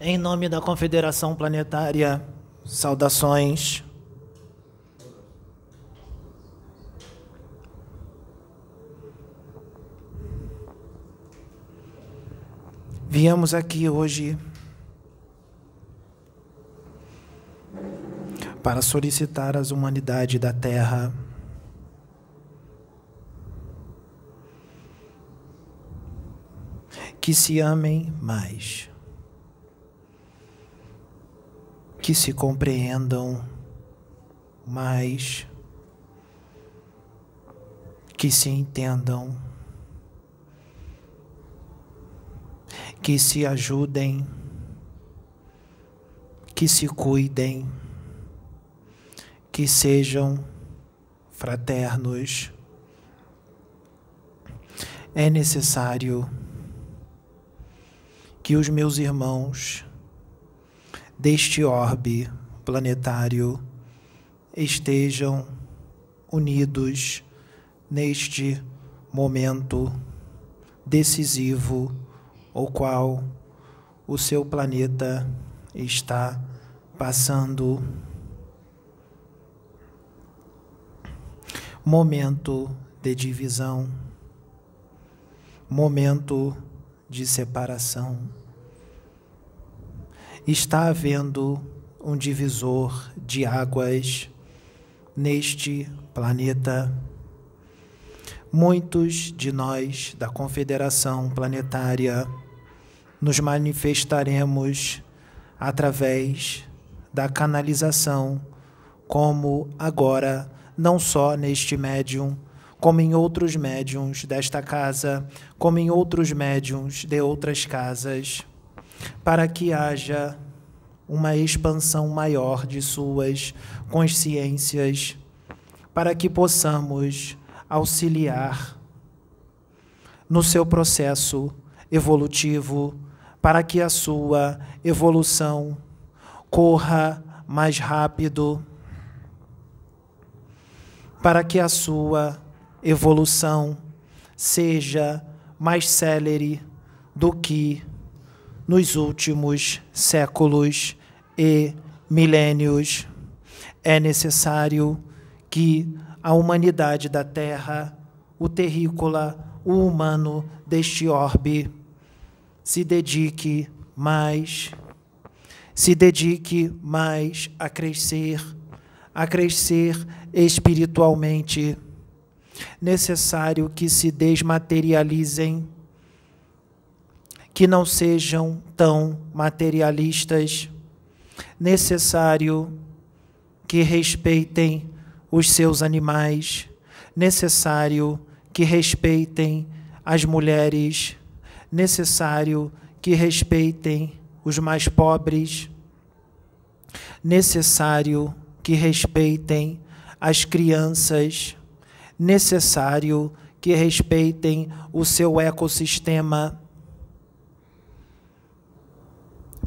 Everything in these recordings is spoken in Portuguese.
Em nome da Confederação Planetária, saudações. Viemos aqui hoje para solicitar às humanidades da Terra que se amem mais, que se compreendam mais, que se entendam, que se ajudem, que se cuidem, que sejam fraternos. É necessário que os meus irmãos deste orbe planetário estejam unidos neste momento decisivo, o qual o seu planeta está passando. Momento de divisão, momento de separação. Está havendo um divisor de águas neste planeta. Muitos de nós da Confederação Planetária nos manifestaremos através da canalização, como agora, não só neste médium, como em outros médiums desta casa, como em outros médiums de outras casas, para que haja uma expansão maior de suas consciências, para que possamos auxiliar no seu processo evolutivo, para que a sua evolução corra mais rápido, para que a sua evolução seja mais célere do que nos últimos séculos e milênios. É necessário que a humanidade da Terra, o terrícola, o humano deste orbe, se dedique mais, se dedique mais a crescer, a crescer espiritualmente necessário que se desmaterializem, que não sejam tão materialistas, necessário que respeitem os seus animais, necessário que respeitem as mulheres, necessário que respeitem os mais pobres, necessário que respeitem as crianças necessário que respeitem o seu ecossistema,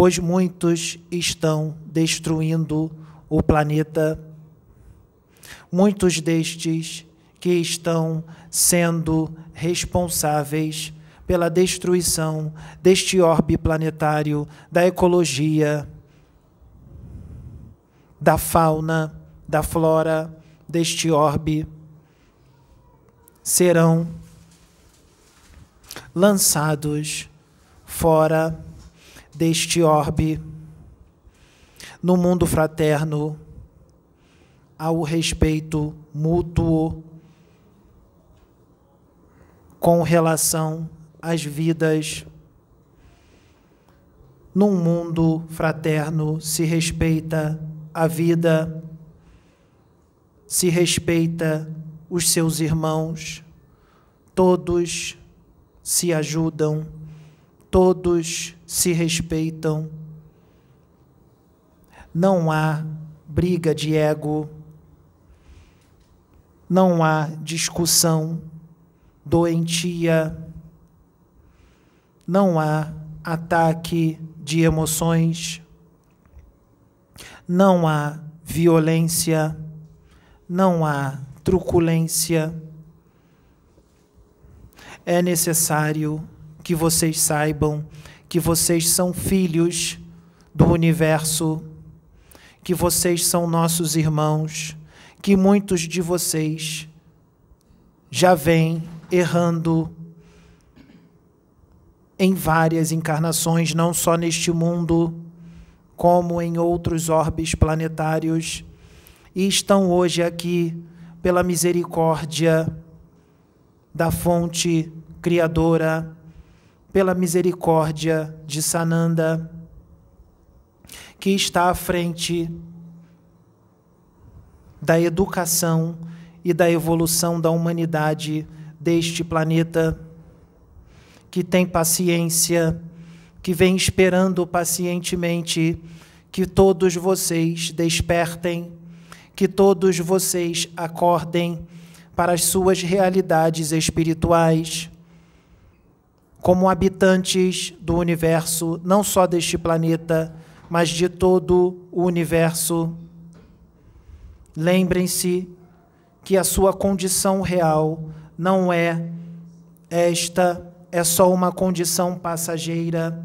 pois muitos estão destruindo o planeta. Muitos destes que estão sendo responsáveis pela destruição deste orbe planetário, da ecologia, da fauna, da flora deste orbe serão lançados fora deste orbe, no mundo fraterno, ao respeito mútuo com relação às vidas. Num mundo fraterno se respeita a vida, se respeita os seus irmãos, todos se ajudam, todos se respeitam. Não há briga de ego, não há discussão doentia, não há ataque de emoções, não há violência, não há truculência. É necessário que vocês saibam que vocês são filhos do universo, que vocês são nossos irmãos, que muitos de vocês já vêm errando em várias encarnações, não só neste mundo, como em outros orbes planetários, e estão hoje aqui pela misericórdia da fonte criadora, pela misericórdia de Sananda, que está à frente da educação e da evolução da humanidade deste planeta que tem paciência, que vem esperando pacientemente que todos vocês despertem, que todos vocês acordem para as suas realidades espirituais, como habitantes do universo, não só deste planeta, mas de todo o universo. Lembrem-se que a sua condição real não é esta é só uma condição passageira.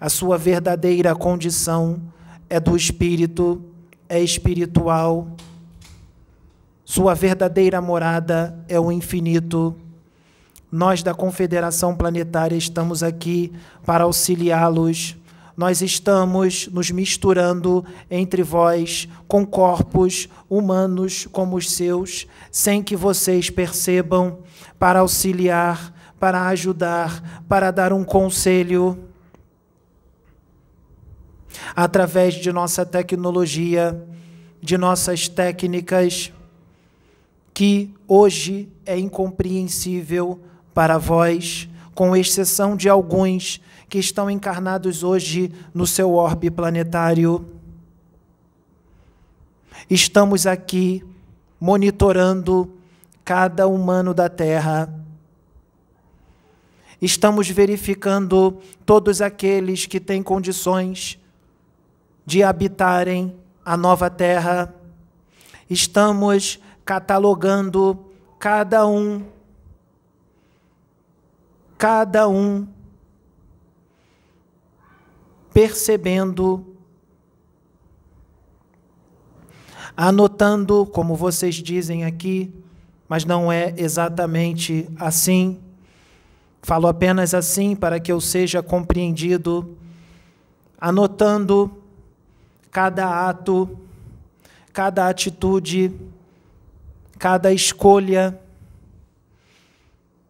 A sua verdadeira condição é do espírito, é espiritual. Sua verdadeira morada é o infinito. Nós da Confederação Planetária estamos aqui para auxiliá-los. Nós estamos nos misturando entre vós com corpos humanos como os seus, sem que vocês percebam, para auxiliar para ajudar, para dar um conselho. Através de nossa tecnologia, de nossas técnicas, que hoje é incompreensível para vós, com exceção de alguns que estão encarnados hoje no seu orbe planetário. Estamos aqui monitorando cada humano da Terra estamos verificando todos aqueles que têm condições de habitarem a nova terra. Estamos catalogando cada um, cada um, percebendo, anotando, como vocês dizem aqui, mas não é exatamente assim. Falo apenas assim para que eu seja compreendido, anotando cada ato, cada atitude, cada escolha,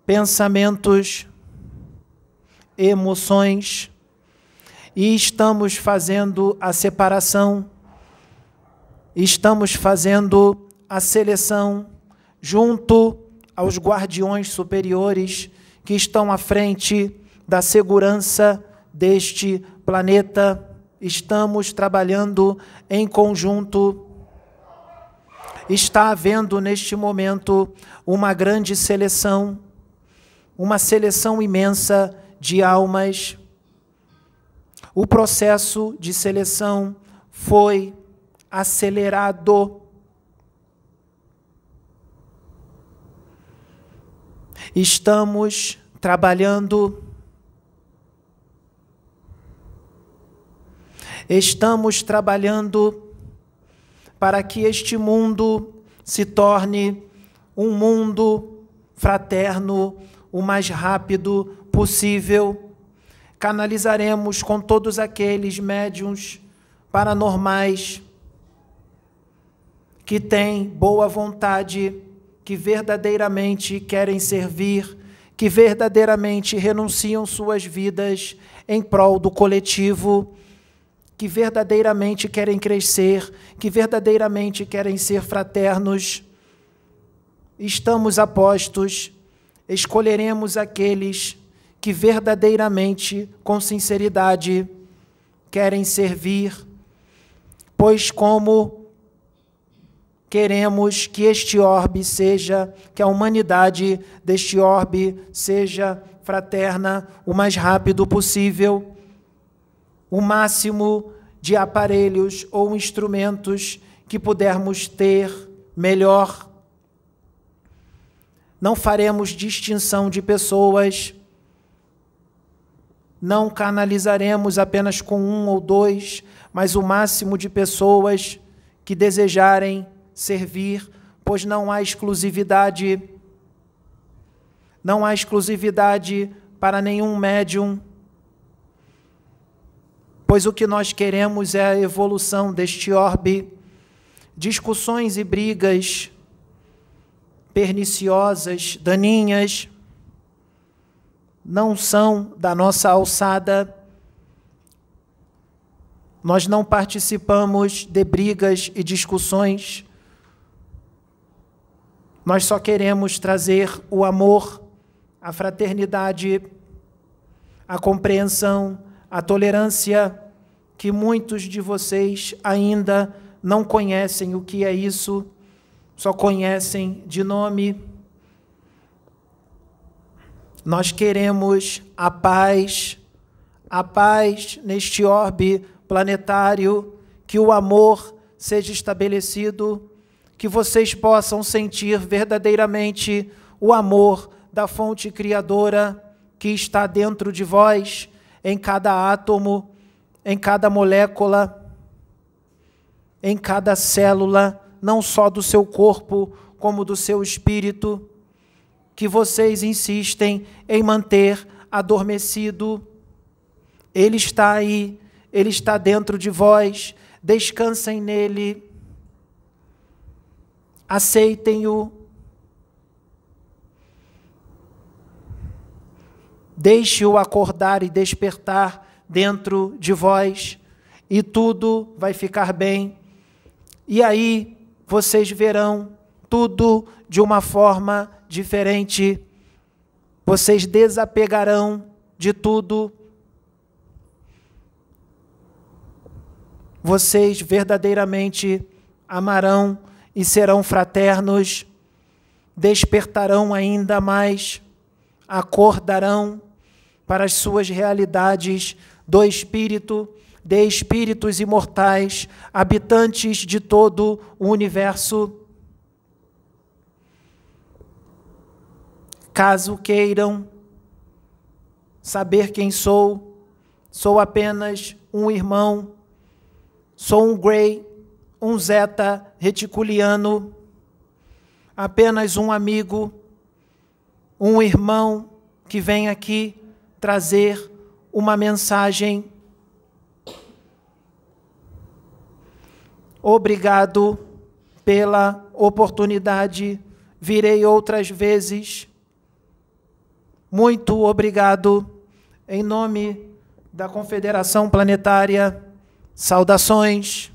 pensamentos, emoções, e estamos fazendo a separação, estamos fazendo a seleção junto aos guardiões superiores que estão à frente da segurança deste planeta. Estamos trabalhando em conjunto. Está havendo neste momento uma grande seleção, uma seleção imensa de almas. O processo de seleção foi acelerado Estamos trabalhando, estamos trabalhando para que este mundo se torne um mundo fraterno o mais rápido possível. Canalizaremos com todos aqueles médiums paranormais que têm boa vontade que verdadeiramente querem servir, que verdadeiramente renunciam suas vidas em prol do coletivo, que verdadeiramente querem crescer, que verdadeiramente querem ser fraternos. Estamos apostos, escolheremos aqueles que verdadeiramente, com sinceridade, querem servir, pois, como queremos que este orbe seja, que a humanidade deste orbe seja fraterna o mais rápido possível. O máximo de aparelhos ou instrumentos que pudermos ter, melhor. Não faremos distinção de pessoas. Não canalizaremos apenas com um ou dois, mas o máximo de pessoas que desejarem servir, pois não há exclusividade, não há exclusividade para nenhum médium, pois o que nós queremos é a evolução deste orbe. Discussões e brigas perniciosas, daninhas, não são da nossa alçada. Nós não participamos de brigas e discussões. Nós só queremos trazer o amor, a fraternidade, a compreensão, a tolerância, que muitos de vocês ainda não conhecem o que é isso, só conhecem de nome. Nós queremos a paz, a paz neste orbe planetário, que o amor seja estabelecido, que vocês possam sentir verdadeiramente o amor da fonte criadora que está dentro de vós, em cada átomo, em cada molécula, em cada célula, não só do seu corpo, como do seu espírito que vocês insistem em manter adormecido. Ele está aí, ele está dentro de vós. Descansem nele. Aceitem-o. Deixe-o acordar e despertar dentro de vós, e tudo vai ficar bem. E aí vocês verão tudo de uma forma diferente. Vocês desapegarão de tudo. Vocês verdadeiramente amarão e serão fraternos, despertarão ainda mais, acordarão para as suas realidades do espírito, de espíritos imortais, habitantes de todo o universo. Caso queiram saber quem sou, sou apenas um irmão, sou um Grey, um Zeta reticuliano, apenas um amigo, um irmão que vem aqui trazer uma mensagem. Obrigado pela oportunidade. Virei outras vezes muito obrigado. Em nome da Confederação Planetária, saudações.